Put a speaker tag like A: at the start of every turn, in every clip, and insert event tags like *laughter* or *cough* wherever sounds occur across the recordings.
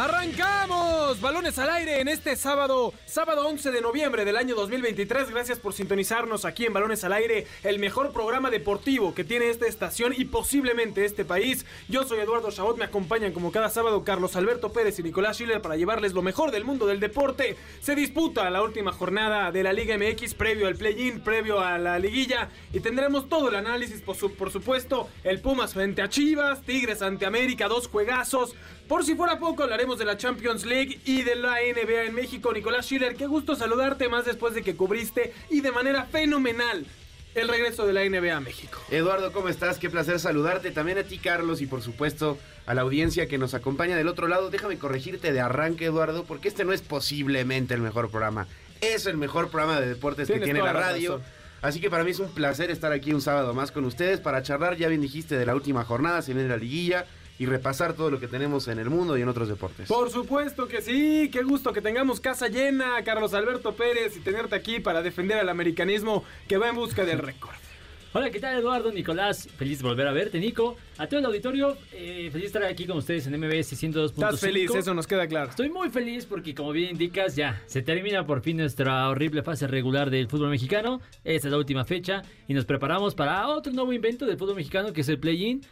A: ¡Arrancamos! Balones al aire en este sábado, sábado 11 de noviembre del año 2023. Gracias por sintonizarnos aquí en Balones al aire, el mejor programa deportivo que tiene esta estación y posiblemente este país. Yo soy Eduardo Chabot, me acompañan como cada sábado Carlos Alberto Pérez y Nicolás Schiller para llevarles lo mejor del mundo del deporte. Se disputa la última jornada de la Liga MX previo al play-in, previo a la liguilla y tendremos todo el análisis, por, su, por supuesto, el Pumas frente a Chivas, Tigres ante América, dos juegazos. Por si fuera poco, hablaremos de la Champions League y de la NBA en México. Nicolás Schiller, qué gusto saludarte más después de que cubriste y de manera fenomenal el regreso de la NBA a México.
B: Eduardo, ¿cómo estás? Qué placer saludarte. También a ti, Carlos, y por supuesto a la audiencia que nos acompaña del otro lado. Déjame corregirte de arranque, Eduardo, porque este no es posiblemente el mejor programa. Es el mejor programa de deportes que tiene la radio. Razón. Así que para mí es un placer estar aquí un sábado más con ustedes para charlar. Ya bien dijiste de la última jornada, se viene la liguilla y repasar todo lo que tenemos en el mundo y en otros deportes.
A: Por supuesto que sí, qué gusto que tengamos casa llena, Carlos Alberto Pérez, y tenerte aquí para defender al americanismo que va en busca del récord. *laughs*
C: Hola, ¿qué tal Eduardo, Nicolás? Feliz de volver a verte, Nico. A todo el auditorio, eh, feliz de estar aquí con ustedes en MBS 102.5.
A: Estás feliz, eso nos queda claro.
C: Estoy muy feliz porque, como bien indicas, ya se termina por fin nuestra horrible fase regular del fútbol mexicano. Esta es la última fecha y nos preparamos para otro nuevo invento del fútbol mexicano que es el play-in.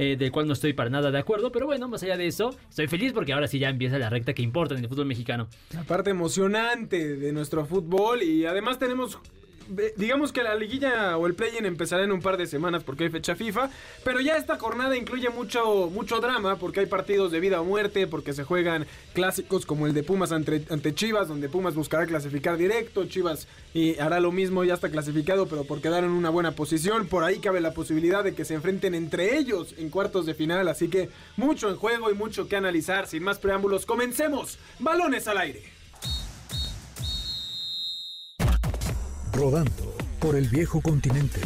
C: Eh, del cual no estoy para nada de acuerdo, pero bueno, más allá de eso, estoy feliz porque ahora sí ya empieza la recta que importa en el fútbol mexicano.
A: La parte emocionante de nuestro fútbol y además tenemos digamos que la liguilla o el play-in empezará en un par de semanas porque hay fecha FIFA, pero ya esta jornada incluye mucho, mucho drama porque hay partidos de vida o muerte, porque se juegan clásicos como el de Pumas ante, ante Chivas, donde Pumas buscará clasificar directo, Chivas y hará lo mismo, ya está clasificado, pero por quedar en una buena posición, por ahí cabe la posibilidad de que se enfrenten entre ellos en cuartos de final, así que mucho en juego y mucho que analizar, sin más preámbulos, comencemos, balones al aire.
D: Rodando por el viejo continente.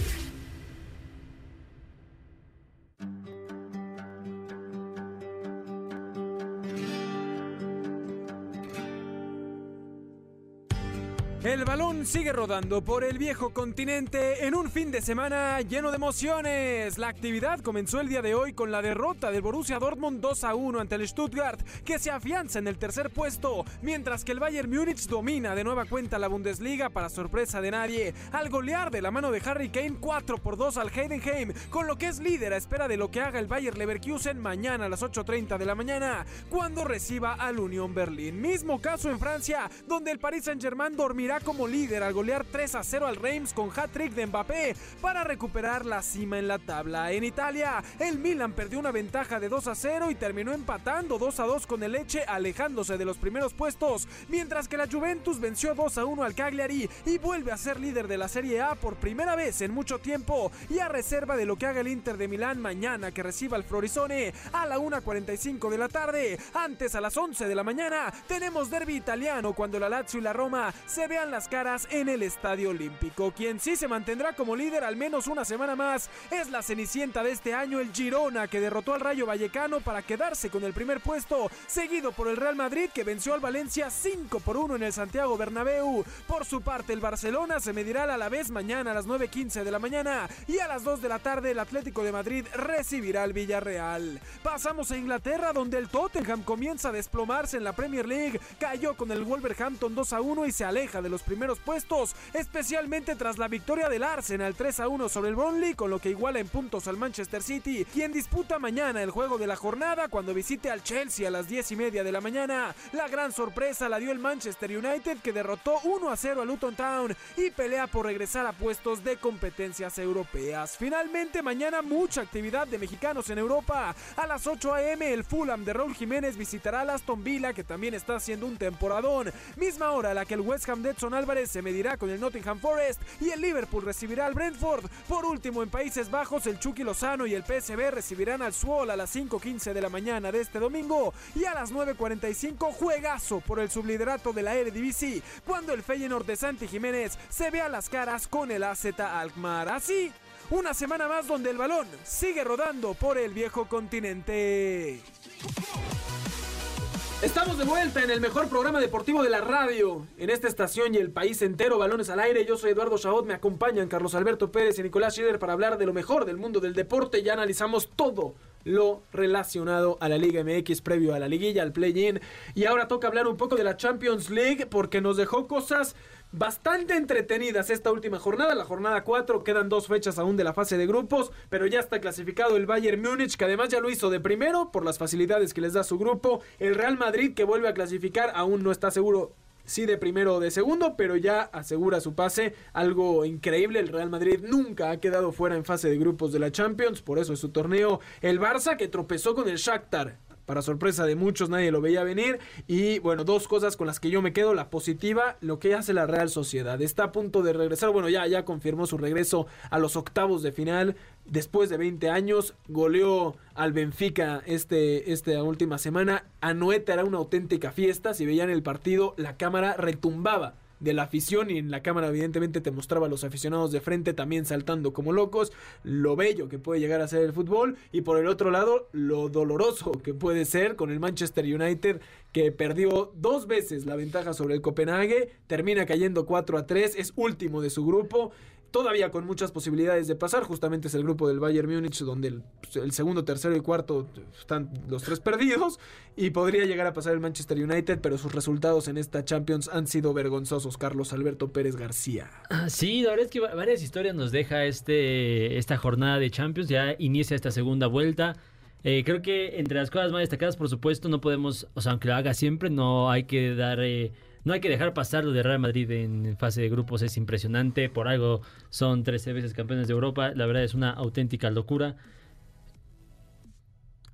A: Balón sigue rodando por el viejo continente en un fin de semana lleno de emociones. La actividad comenzó el día de hoy con la derrota del Borussia Dortmund 2 a 1 ante el Stuttgart, que se afianza en el tercer puesto, mientras que el Bayern Múnich domina de nueva cuenta la Bundesliga para sorpresa de nadie, al golear de la mano de Harry Kane 4 por 2 al Heidenheim, con lo que es líder a espera de lo que haga el Bayern Leverkusen mañana a las 8.30 de la mañana, cuando reciba al Unión Berlín. Mismo caso en Francia, donde el Paris Saint-Germain dormirá como líder al golear 3 a 0 al Reims con hat-trick de Mbappé para recuperar la cima en la tabla. En Italia, el Milan perdió una ventaja de 2 a 0 y terminó empatando 2 a 2 con el Leche, alejándose de los primeros puestos, mientras que la Juventus venció 2 a 1 al Cagliari y vuelve a ser líder de la Serie A por primera vez en mucho tiempo y a reserva de lo que haga el Inter de Milán mañana que reciba al Florisone a la 1.45 de la tarde. Antes a las 11 de la mañana tenemos derby italiano cuando la Lazio y la Roma se vean las caras en el Estadio Olímpico. Quien sí se mantendrá como líder al menos una semana más es la cenicienta de este año, el Girona, que derrotó al Rayo Vallecano para quedarse con el primer puesto, seguido por el Real Madrid que venció al Valencia 5 por 1 en el Santiago Bernabéu. Por su parte, el Barcelona se medirá a la vez mañana a las 9.15 de la mañana y a las 2 de la tarde el Atlético de Madrid recibirá al Villarreal. Pasamos a Inglaterra donde el Tottenham comienza a desplomarse en la Premier League, cayó con el Wolverhampton 2 a 1 y se aleja de los primeros puestos, especialmente tras la victoria del Arsenal 3 a 1 sobre el Burnley, con lo que iguala en puntos al Manchester City, quien disputa mañana el juego de la jornada cuando visite al Chelsea a las 10 y media de la mañana. La gran sorpresa la dio el Manchester United que derrotó 1 a 0 a Luton Town y pelea por regresar a puestos de competencias europeas. Finalmente, mañana mucha actividad de mexicanos en Europa. A las 8 a.m. el Fulham de Raúl Jiménez visitará a Aston Villa, que también está haciendo un temporadón. Misma hora a la que el West Ham de Edson Se medirá con el Nottingham Forest y el Liverpool recibirá al Brentford. Por último, en Países Bajos, el Chucky Lozano y el PSV recibirán al Swol a las 5.15 de la mañana de este domingo y a las 9.45 juegazo por el subliderato de la Eredivisie cuando el Feyenoord de Santi Jiménez se vea las caras con el AZ Alkmaar. Así Una semana más donde el balón sigue rodando por el viejo continente. Estamos de vuelta en el mejor programa deportivo de la radio, en esta estación y el país entero, balones al aire. Yo soy Eduardo Chabot, me acompañan Carlos Alberto Pérez y Nicolás Schieder para hablar de lo mejor del mundo del deporte. Ya analizamos todo lo relacionado a la Liga MX previo a la liguilla, al play-in. Y ahora toca hablar un poco de la Champions League porque nos dejó cosas bastante entretenidas esta última jornada, la jornada 4, quedan dos fechas aún de la fase de grupos, pero ya está clasificado el Bayern Múnich, que además ya lo hizo de primero por las facilidades que les da su grupo, el Real Madrid que vuelve a clasificar, aún no está seguro sí de primero o de segundo, pero ya asegura su pase. Algo increíble, el Real Madrid nunca ha quedado fuera en fase de grupos de la Champions, por eso es su torneo. El Barça que tropezó con el Shakhtar para sorpresa de muchos nadie lo veía venir. Y bueno, dos cosas con las que yo me quedo. La positiva, lo que hace la Real Sociedad. Está a punto de regresar, bueno, ya, ya confirmó su regreso a los octavos de final. Después de 20 años, goleó al Benfica este, esta última semana. Anoeta era una auténtica fiesta. Si veían el partido, la cámara retumbaba de la afición y en la cámara evidentemente te mostraba a los aficionados de frente también saltando como locos, lo bello que puede llegar a ser el fútbol y por el otro lado lo doloroso que puede ser con el Manchester United que perdió dos veces la ventaja sobre el Copenhague, termina cayendo 4 a 3, es último de su grupo todavía con muchas posibilidades de pasar. Justamente es el grupo del Bayern Múnich, donde el, segundo, tercero y cuarto están los tres perdidos. Y podría llegar a pasar el Manchester United, pero sus resultados en esta Champions han sido vergonzosos. Carlos Alberto Pérez García.
C: Ah, sí, la verdad es que varias historias nos deja este, esta jornada de Champions. Ya inicia esta segunda vuelta. Eh, creo que entre las cosas más destacadas, por supuesto, no podemos, o sea, aunque lo haga siempre, no hay que dar... Eh, no hay que dejar pasar lo de Real Madrid en fase de grupos, es impresionante. Por algo son 13 veces campeones de Europa. La verdad es una auténtica locura.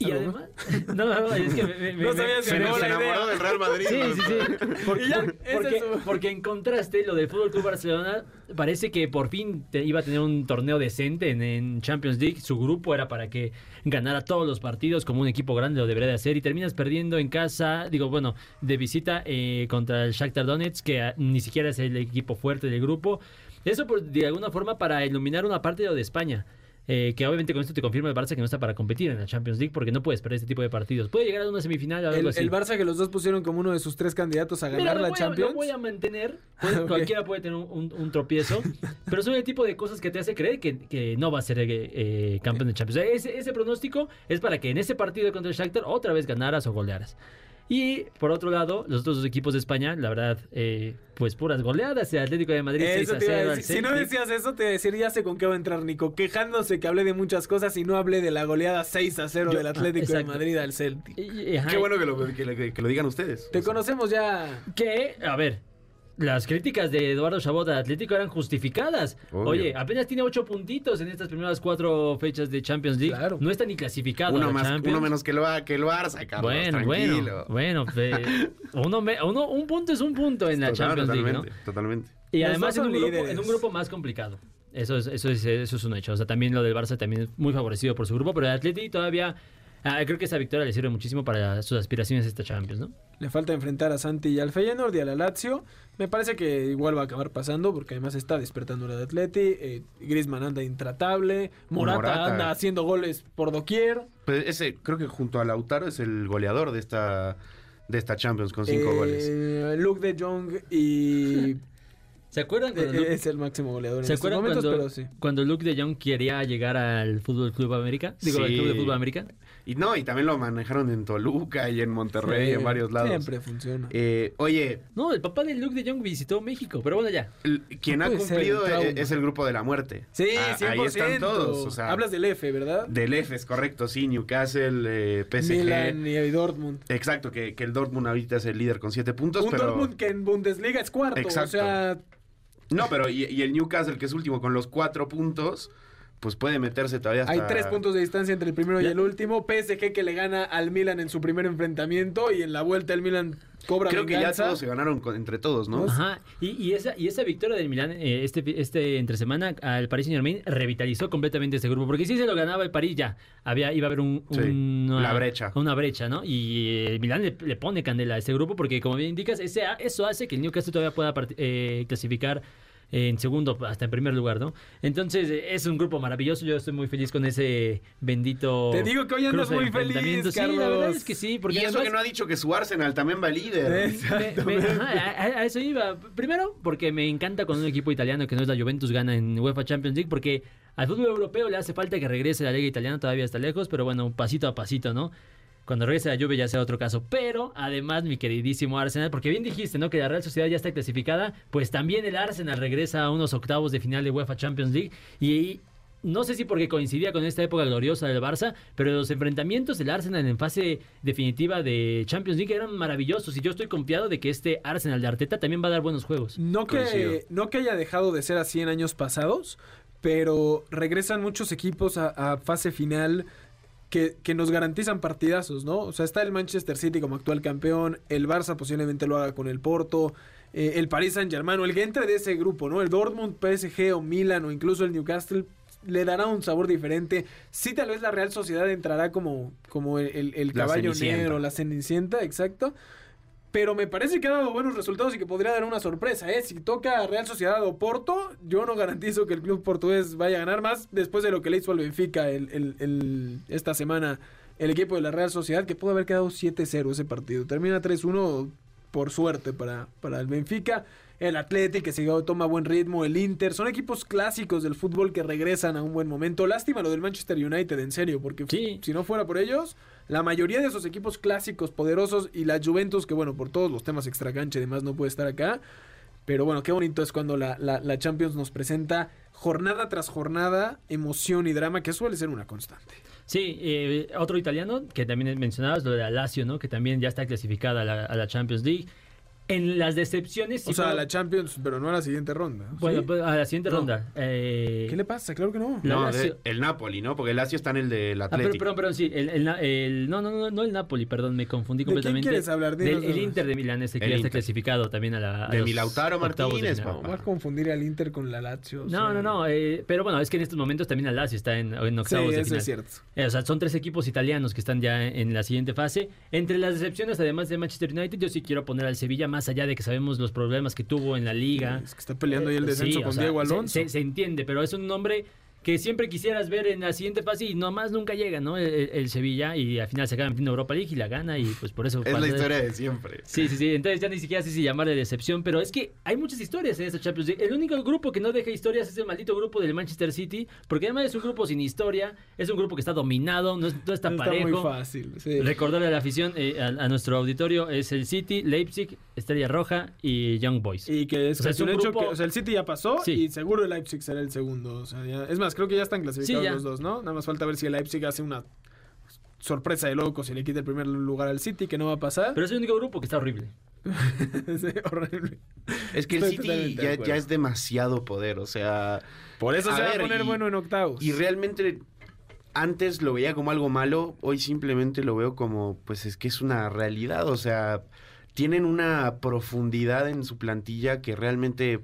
C: Y además, *laughs* no, no, es que me,
B: no sabía se, enamoró del Real Madrid.
C: Sí, sí, sí. Porque, porque, en contraste, lo del Fútbol Club Barcelona parece que por fin iba a tener un torneo decente en, Champions League. Su grupo era para que ganara todos los partidos como un equipo grande lo debería de hacer y terminas perdiendo en casa, digo, bueno, de visita eh, contra el Shakhtar Donetsk, que ah, ni siquiera es el equipo fuerte del grupo. Eso de alguna forma para iluminar una parte de, lo de España. Eh, que obviamente con esto te confirma el Barça que no está para competir en la Champions League porque no puedes perder este tipo de partidos. Puede llegar a una semifinal o algo
A: el, El Barça que los dos pusieron como uno de sus tres candidatos a ganar la Champions.
C: lo voy a mantener. *laughs* Cualquiera puede tener un, tropiezo. pero son el tipo de cosas que te hace creer que, no va a ser eh, eh, campeón de Champions. Ese, ese pronóstico es para que en ese partido contra el Shakhtar otra vez ganaras o golearas. Y por otro lado, los otros dos equipos de España, la verdad, eh, pues puras goleadas. El Atlético de Madrid 6 a 0
A: Si no decías eso, te decir ya sé con qué va a entrar Nico. Quejándose que hablé de muchas cosas y no hablé de la goleada 6 a 0 del Atlético de Madrid al Celtic.
B: Qué bueno que lo, que lo digan ustedes.
A: Te conocemos ya.
C: Que, a ver, las críticas de Eduardo Chabot al Atlético eran justificadas. Oye, apenas tiene ocho puntitos en estas primeras cuatro fechas de Champions League. No está ni clasificado.
B: Uno, más, uno menos que lo, que el Barça, Carlos,
C: Bueno, bueno, bueno. *laughs* uno, un punto es un punto en la Champions League, ¿no?
B: Totalmente.
C: Y además en un, grupo, en un, grupo, más complicado. Eso es, eso, es, eso es un hecho. O sea, también lo del Barça también es muy favorecido por su grupo, pero el Atlético todavía Ah, creo que esa victoria le sirve muchísimo para sus aspiraciones a esta Champions, ¿no?
A: Le falta enfrentar a Santi y al Feyenoord y a la Lazio. Me parece que igual va a acabar pasando porque además está despertando la de Atleti. Eh, Griezmann anda intratable. Morata, anda haciendo goles por doquier.
B: Pues ese, creo que junto a Lautaro es el goleador de esta, de esta Champions con cinco eh, goles.
A: Luke de Jong y
C: ¿Se acuerdan
A: cuando Luke, es el máximo goleador
C: ¿se acuerdan cuando, cuando Luke de Jong quería llegar al Fútbol Club América? Digo, al Club de Fútbol América.
B: Y no, y también lo manejaron en Toluca y en Monterrey, en varios lados.
A: Siempre funciona.
B: Eh, oye.
C: No, el papá de Luke de Jong visitó México, pero bueno, ya.
B: quien ha cumplido e, es, el grupo de la muerte.
A: Sí, ah, Ahí están todos. Hablas del F, ¿verdad?
B: Del F, es correcto, sí. Newcastle, eh, PSG.
A: Milan y Dortmund.
B: Exacto, que, que, el Dortmund ahorita es el líder con siete puntos.
A: Un
B: pero...
A: Dortmund que en Bundesliga es cuarto. Exacto. O sea.
B: No, pero y, y el Newcastle, que es último con los cuatro puntos pues puede meterse todavía hasta...
A: Hay tres puntos de distancia entre el primero y el último. PSG que le gana al Milan en su primer enfrentamiento y en la vuelta el Milan cobra
B: Creo que ya todos se ganaron entre todos, ¿no?
C: Ajá. Y, esa, y esa victoria del Milan eh, este, este entre semana al Paris Saint Germain revitalizó completamente este grupo. Porque si se lo ganaba el París ya había, iba a haber un, una,
B: la brecha.
C: Una brecha, ¿no? Y el Milan le, pone candela a este grupo porque como bien indicas, ese, eso hace que el Newcastle todavía pueda eh, clasificar en segundo hasta en primer lugar, ¿no? Entonces eh, es un grupo maravilloso, yo estoy muy feliz con ese bendito...
A: Te digo que hoy andas muy feliz.
C: Sí, la
A: Carlos.
C: verdad es que sí, porque
B: y eso
C: además-
B: que no ha dicho que su Arsenal también va líder.
C: me- me- *laughs* ajá, a, a eso iba. Primero, porque me encanta cuando un equipo italiano que no es la Juventus gana en UEFA Champions League, porque al fútbol europeo le hace falta que regrese la liga italiana, todavía está lejos, pero bueno, pasito a pasito, ¿no? Cuando regrese la Juve ya sea otro caso. Pero, además, mi queridísimo Arsenal, porque bien dijiste, ¿no? Que la Real Sociedad ya está clasificada, pues también el Arsenal regresa a unos octavos de final de UEFA Champions League y... No sé si porque coincidía con esta época gloriosa del Barça, pero los enfrentamientos del Arsenal en fase definitiva de Champions League eran maravillosos y yo estoy confiado de que este Arsenal de Arteta también va a dar buenos juegos.
A: No
B: Coincido.
A: que, no que haya dejado de ser así en años pasados, pero regresan muchos equipos a, a fase final que, que nos garantizan partidazos, ¿no? O sea, está el Manchester City como actual campeón, el Barça posiblemente lo haga con el Porto, eh, el Paris Saint Germain o el que entre de ese grupo, ¿no? El Dortmund, PSG o Milan o incluso el Newcastle le dará un sabor diferente. Sí, tal vez la Real Sociedad entrará como, como el, el- caballo negro, la cenicienta, exacto. Pero me parece que ha dado buenos resultados y que podría dar una sorpresa, ¿eh? Si toca Real Sociedad o Porto, yo no garantizo que el club portugués vaya a ganar más después de lo que le hizo al Benfica el, el- el- esta semana el equipo de la Real Sociedad, que pudo haber quedado 7-0 ese partido. Termina 3-1 por suerte para, para el Benfica. El Athletic que toma buen ritmo, el Inter, son equipos clásicos del fútbol que regresan a un buen momento. Lástima lo del Manchester United, en serio, porque
C: Sí.
A: si no fuera por ellos, la mayoría de esos equipos clásicos, poderosos, y la Juventus, que bueno, por todos los temas extracancha y demás no puede estar acá. Pero bueno, qué bonito es cuando la, la- Champions nos presenta jornada tras jornada emoción y drama, que suele ser una constante.
C: Sí, eh, otro italiano que también mencionabas, lo de la Lazio, ¿no? Que también ya está clasificada a la, a la Champions League. En las decepciones... sí
A: O sea,
C: puedo-
A: la Champions, pero no a la siguiente ronda.
C: Bueno,
A: ¿sí?
C: pues, a la siguiente
A: No.
C: ronda. Eh,
A: ¿Qué le pasa? Claro que no.
C: La
B: No,
C: Lazio.
B: el Napoli, ¿no? Porque el Lazio está en el del
C: Ah, pero,
B: Atlético.
C: perdón, perdón, sí. El, el el- no, no, no, no el Napoli, perdón, me confundí
A: ¿De quién
C: completamente.
A: quieres hablar?
C: Del el. Inter de Milán, ese que ya está clasificado también a la. a
B: De
C: los
B: mi Lautaro
C: octavos de
B: Martínez.
A: No,
B: papá.
A: vas a confundir al Inter con la Lazio. o
C: No,
A: sea.
C: no, no, eh, pero bueno, es que en estos momentos también el Lazio está en, en
A: Sí,
C: octavos de
A: eso
C: final.
A: es cierto.
C: Eh, o sea, son tres equipos italianos que están ya en la siguiente fase. Entre las decepciones, además de Manchester United, yo sí quiero poner al Sevilla, más allá de que sabemos los problemas que tuvo en la liga.
A: Es que está peleando ahí el descenso
C: sí,
A: con
C: sea,
A: Diego
C: se-
A: Alonso.
C: Se, se entiende, pero es un nombre que siempre quisieras ver en la siguiente fase y nomás nunca llega, ¿no? El, el Sevilla y al final se acaba metiendo Europa League y la gana y pues por eso...
B: Es
C: pasa-
B: la historia de siempre.
C: Sí, sí, sí. Entonces ya ni siquiera sé si llamarle decepción, pero es que hay muchas historias en esta Champions League. El único grupo que no deja historias es el maldito grupo del Manchester City, porque además es un grupo sin historia, es un grupo que está dominado, no, es- no está,
A: Está
C: parejo.
A: muy fácil. sí.
C: Recordarle a la afición, eh, a, a nuestro auditorio, es el City, Leipzig, Estrella Roja y Young Boys.
A: Y que es,
C: O sea, es
A: un
C: un
A: hecho
C: grupo-
A: que, o sea, el City ya pasó
C: Sí.
A: y seguro el Leipzig será el segundo. O sea, ya- es más, creo que ya están clasificados
C: Sí, ya.
A: los dos, ¿no? Nada más falta ver si el Leipzig hace una sorpresa de locos y le quita el primer lugar al City, que no va a pasar.
C: Pero es el único grupo que está horrible. *laughs*
A: Sí, horrible.
B: Es que el City ya, es demasiado poder, o sea...
A: Por eso
B: A
A: se va
B: ver,
A: a poner
B: y-
A: bueno en octavos.
B: Y realmente antes lo veía como algo malo, hoy simplemente lo veo como, pues es que es una realidad, o sea, tienen una profundidad en su plantilla que realmente,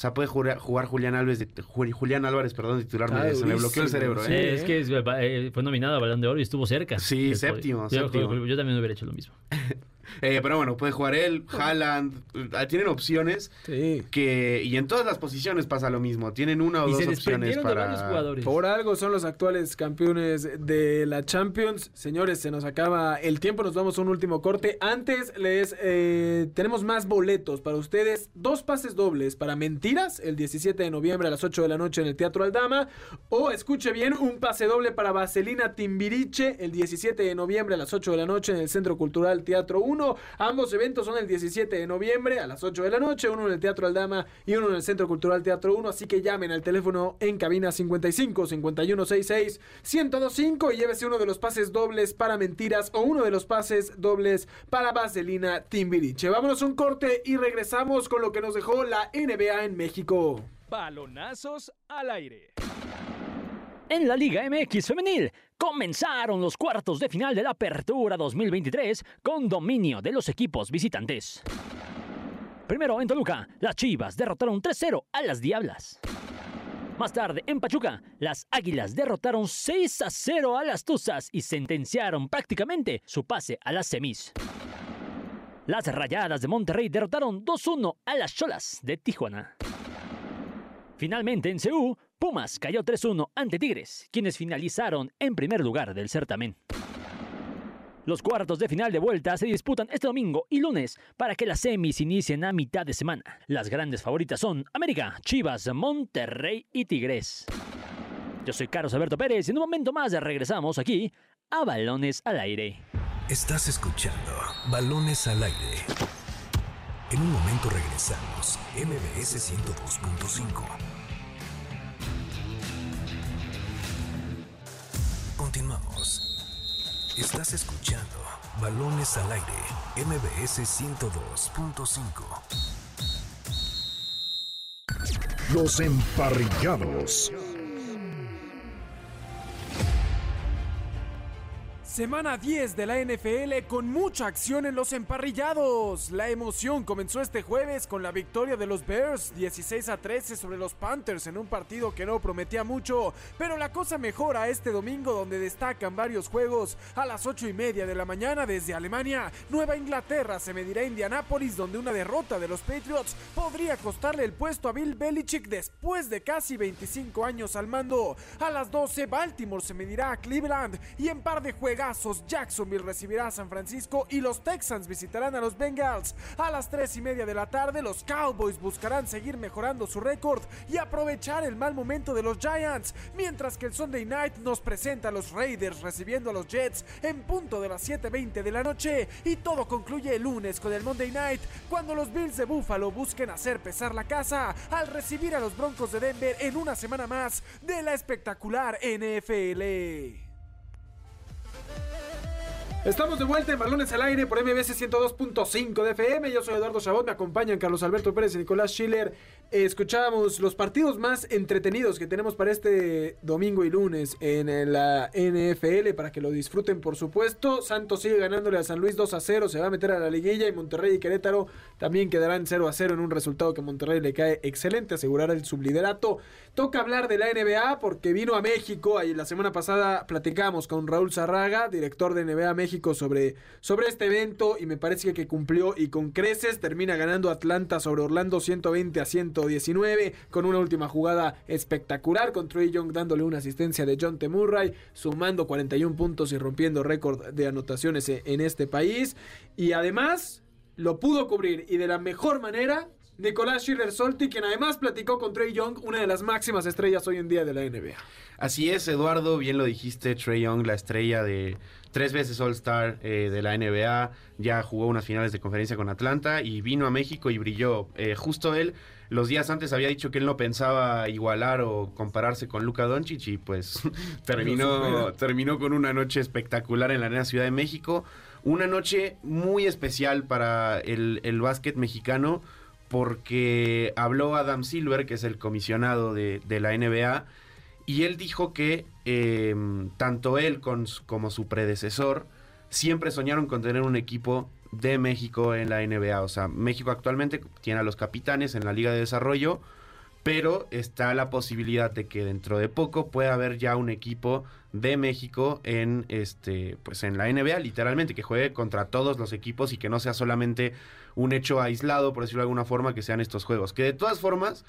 B: sea, puede jugar, jugar Julián Álvarez, de, Ju- Julián Álvarez, perdón, titular,
A: Ah,
B: se me bloqueó el cerebro,
C: Sí,
B: ¿eh?
C: es que es, eh, fue nominado a Balón de Oro y estuvo cerca.
B: Sí, séptimo,
C: yo,
B: séptimo.
C: Yo, yo también hubiera hecho lo mismo. *laughs* *laughs*
B: Eh, pero bueno, puede jugar él, Haaland, eh, tienen opciones
A: Sí.
B: que, y en todas las posiciones pasa lo mismo, tienen una o
C: Y
B: dos
C: se
B: opciones
C: de
B: para...
C: varios jugadores.
A: Por algo son los actuales campeones de la Champions. Señores, se nos acaba el tiempo, nos vamos a un último corte. Antes les eh, tenemos más boletos para ustedes. Dos pases dobles para Mentiras el 17 de noviembre a las 8 de la noche en el Teatro Aldama. O escuche bien, un pase doble para Vaselina Timbiriche el 17 de noviembre a las 8 de la noche en el Centro Cultural Teatro 1. Ambos eventos son el 17 de noviembre a las 8 de la noche, uno en el Teatro Aldama y uno en el Centro Cultural Teatro 1. Así que llamen al teléfono en cabina 55 5166 1025 y llévese uno de los pases dobles para mentiras o uno de los pases dobles para Vaselina Timbiriche. Vámonos un corte y regresamos con lo que nos dejó la NBA en México.
D: Balonazos al aire.
C: En la Liga MX Femenil comenzaron los cuartos de final de la Apertura 2023 con dominio de los equipos visitantes. Primero en Toluca, las Chivas derrotaron 3-0 a las Diablas. Más tarde, en Pachuca, las Águilas derrotaron 6-0 a las Tuzas y sentenciaron prácticamente su pase a las semis. Las Rayadas de Monterrey derrotaron 2-1 a las Cholas de Tijuana.
E: Finalmente, en CU, Pumas cayó 3-1 ante Tigres, quienes finalizaron en primer lugar del certamen. Los cuartos de final de vuelta se disputan este domingo y lunes para que las semis inicien a mitad de semana. Las grandes favoritas son América, Chivas, Monterrey y Tigres. Yo soy Carlos Alberto Pérez y en un momento más regresamos aquí a Balones al Aire.
F: Estás escuchando Balones al Aire. En un momento regresamos. MBS 102.5. Continuamos. Estás escuchando Balones al Aire. MBS 102.5.
G: Los emparrillados.
A: Semana 10 de la NFL con mucha acción en los emparrillados. La emoción comenzó este jueves con la victoria de los Bears 16 a 13 sobre los Panthers en un partido que no prometía mucho, pero la cosa mejora este domingo donde destacan varios juegos. A las 8 y media de la mañana desde Alemania, Nueva Inglaterra se medirá a Indianápolis donde una derrota de los Patriots podría costarle el puesto a Bill Belichick después de casi 25 años al mando. A las 12 Baltimore se medirá a Cleveland y en par de juegos Jacksonville recibirá a San Francisco y los Texans visitarán a los Bengals. A las 3 y media de la tarde, los Cowboys buscarán seguir mejorando su récord y aprovechar el mal momento de los Giants, mientras que el Sunday Night nos presenta a los Raiders recibiendo a los Jets en punto de las 7.20 de la noche. Y todo concluye el lunes con el Monday Night, cuando los Bills de Buffalo busquen hacer pesar la casa al recibir a los Broncos de Denver en una semana más de la espectacular NFL. Estamos de vuelta en Balones al Aire por MBS 102.5 de FM. Yo soy Eduardo Chabot, me acompañan Carlos Alberto Pérez y Nicolás Schiller. Escuchábamos los partidos más entretenidos que tenemos para este domingo y lunes en la NFL para que lo disfruten, por supuesto. Santos sigue ganándole a San Luis 2 a 0, se va a meter a la liguilla y Monterrey y Querétaro también quedarán 0 a 0 en un resultado que Monterrey le cae excelente, asegurar el subliderato. Toca hablar de la NBA porque vino a México. Ahí la semana pasada platicamos con Raúl Zarraga, director de NBA México, sobre, sobre este evento y me parece que cumplió y con creces. Termina ganando Atlanta sobre Orlando 120 a 119 con una última jugada espectacular con Trey Young dándole una asistencia de John T. Murray, sumando 41 puntos y rompiendo récord de anotaciones en este país. Y además lo pudo cubrir y de la mejor manera Nicolás Schiller Solti, quien además platicó con Trey Young, una de las máximas estrellas hoy en día de la NBA.
B: Así es, Eduardo, bien lo dijiste, Trey Young, la estrella de tres veces All-Star eh, de la NBA, ya jugó unas finales de conferencia con Atlanta y vino a México y brilló. Eh, justo él, los días antes había dicho que él no pensaba igualar o compararse con Luka Doncic y pues *laughs* terminó, terminó con una noche espectacular en la Arena Ciudad de México. Una noche muy especial para el, el básquet mexicano porque habló Adam Silver, que es el comisionado de, la NBA, y él dijo que em, tanto él como su predecesor siempre soñaron con tener un equipo de México en la NBA. O sea, México actualmente tiene a los capitanes en la Liga de Desarrollo, pero está la posibilidad de que dentro de poco pueda haber ya un equipo de México en este pues en la NBA literalmente que juegue contra todos los equipos y que no sea solamente un hecho aislado por decirlo de alguna forma que sean estos juegos que de todas formas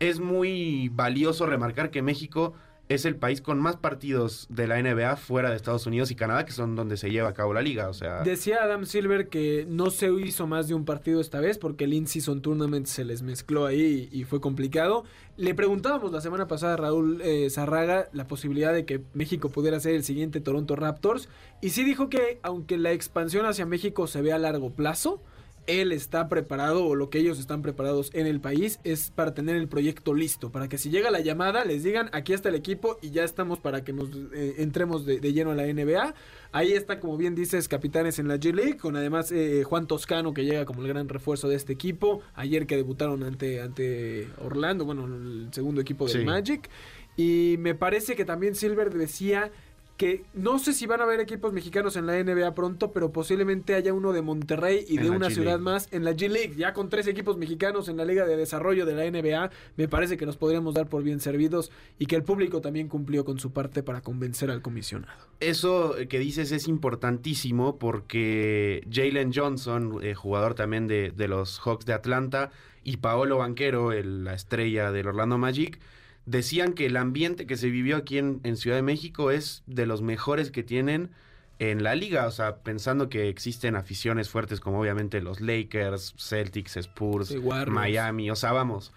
B: es muy valioso remarcar que México es el país con más partidos de la NBA fuera de Estados Unidos y Canadá, que son donde se lleva a cabo la liga. O sea.
A: Decía Adam Silver que no se hizo más de un partido esta vez porque el In-Season Tournament se les mezcló ahí y fue complicado. Le preguntábamos la semana pasada a Raúl eh, Zarraga la posibilidad de que México pudiera ser el siguiente Toronto Raptors. Y sí dijo que, aunque la expansión hacia México se ve a largo plazo, él está preparado o lo que ellos están preparados en el país es para tener el proyecto listo, para que si llega la llamada les digan aquí está el equipo y ya estamos para que nos eh, entremos de, lleno a la NBA. Ahí está, como bien dices, capitanes en la G-League, con además eh, Juan Toscano que llega como el gran refuerzo de este equipo. Ayer que debutaron ante, ante Orlando, bueno, el segundo equipo del Magic. Y me parece que también Silver decía que no sé si van a haber equipos mexicanos en la NBA pronto, pero posiblemente haya uno de Monterrey y
B: En
A: de una ciudad más en la G League. Ya con tres equipos mexicanos en la Liga de Desarrollo de la NBA, me parece que nos podríamos dar por bien servidos y que el público también cumplió con su parte para convencer al comisionado.
B: Eso que dices es importantísimo porque Jalen Johnson, eh, jugador también de, de los Hawks de Atlanta, y Paolo Banquero, el- la estrella del Orlando Magic, decían que el ambiente que se vivió aquí en, en Ciudad de México es de los mejores que tienen en la liga. O sea, pensando que existen aficiones fuertes como obviamente los Lakers, Celtics, Spurs,
A: Sí.
B: Miami. O sea, vamos.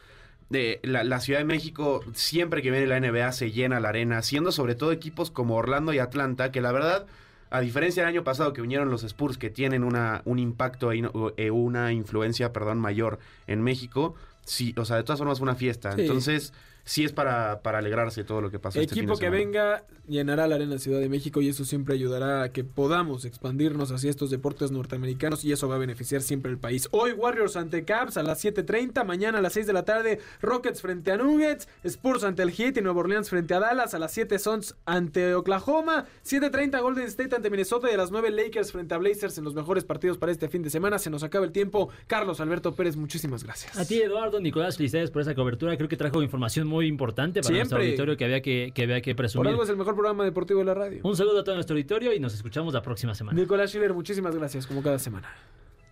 B: De la, la Ciudad de México, siempre que viene la NBA, se llena la arena, siendo sobre todo equipos como Orlando y Atlanta, que la verdad, a diferencia del año pasado que vinieron los Spurs, que tienen una, un impacto e in- e una influencia, perdón, mayor en México, sí, o sea, de todas formas fue una fiesta.
A: Sí.
B: Entonces, sí es para, para alegrarse todo lo que pasó este fin
A: Equipo
B: de
A: que venga llenará la arena Ciudad de México y eso siempre ayudará a que podamos expandirnos hacia estos deportes norteamericanos y eso va a beneficiar siempre al país. Hoy Warriors ante Caps a las 7.30, mañana a las 6 de la tarde Rockets frente a Nuggets, Spurs ante el Heat y Nueva Orleans frente a Dallas, a las 7 Suns ante Oklahoma, 7.30 Golden State ante Minnesota y a las 9 Lakers frente a Blazers en los mejores partidos para este fin de semana. Se nos acaba el tiempo. Carlos Alberto Pérez, muchísimas gracias.
C: A ti, Eduardo, Nicolás, felicidades por esa cobertura. Creo que trajo información muy importante para nuestro
A: Siempre.
C: auditorio que había que, que, había que
A: Por
C: presumir.
A: algo es el mejor programa deportivo de la radio.
C: Un saludo a todo nuestro auditorio y nos escuchamos la próxima semana.
A: Nicolás Schiller, muchísimas gracias, como cada semana.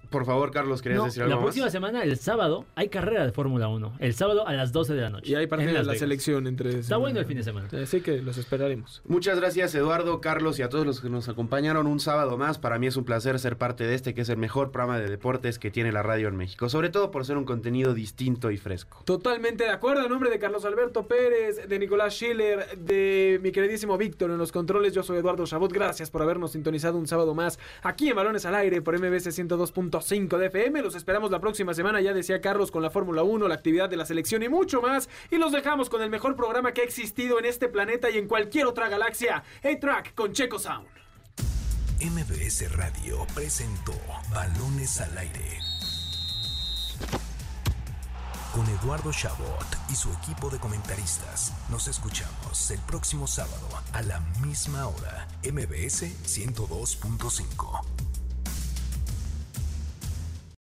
B: Por favor, Carlos, ¿querías
C: No,
B: decir algo
C: la
B: más?
C: próxima semana, el sábado, hay carrera de Fórmula 1. El sábado a las 12 de la noche.
A: Y hay partido
C: en
A: de la
C: Vegas.
A: selección entre.
C: Está bueno el fin de semana.
A: Así que los esperaremos.
B: Muchas gracias Eduardo, Carlos y a todos los que nos acompañaron un sábado más. Para mí es un placer ser parte de este que es el mejor programa de deportes que tiene la radio en México, sobre todo por ser un contenido distinto y fresco.
A: Totalmente de acuerdo. En nombre de Carlos Alberto Pérez, de Nicolás Schiller, de mi queridísimo Víctor en los controles, yo soy Eduardo Chabot. Gracias por habernos sintonizado un sábado más aquí en Balones al Aire por MBC 102.5 de FM. Los esperamos la próxima semana, ya decía Carlos, con la Fórmula 1, la actividad de la selección y mucho más. Y los dejamos con el mejor programa que ha existido en este planeta y en cualquier otra galaxia. A-Track con Checo Sound.
F: MBS Radio presentó Balones al Aire. Con Eduardo Chabot y su equipo de comentaristas. Nos escuchamos el próximo sábado a la misma hora. MBS 102.5.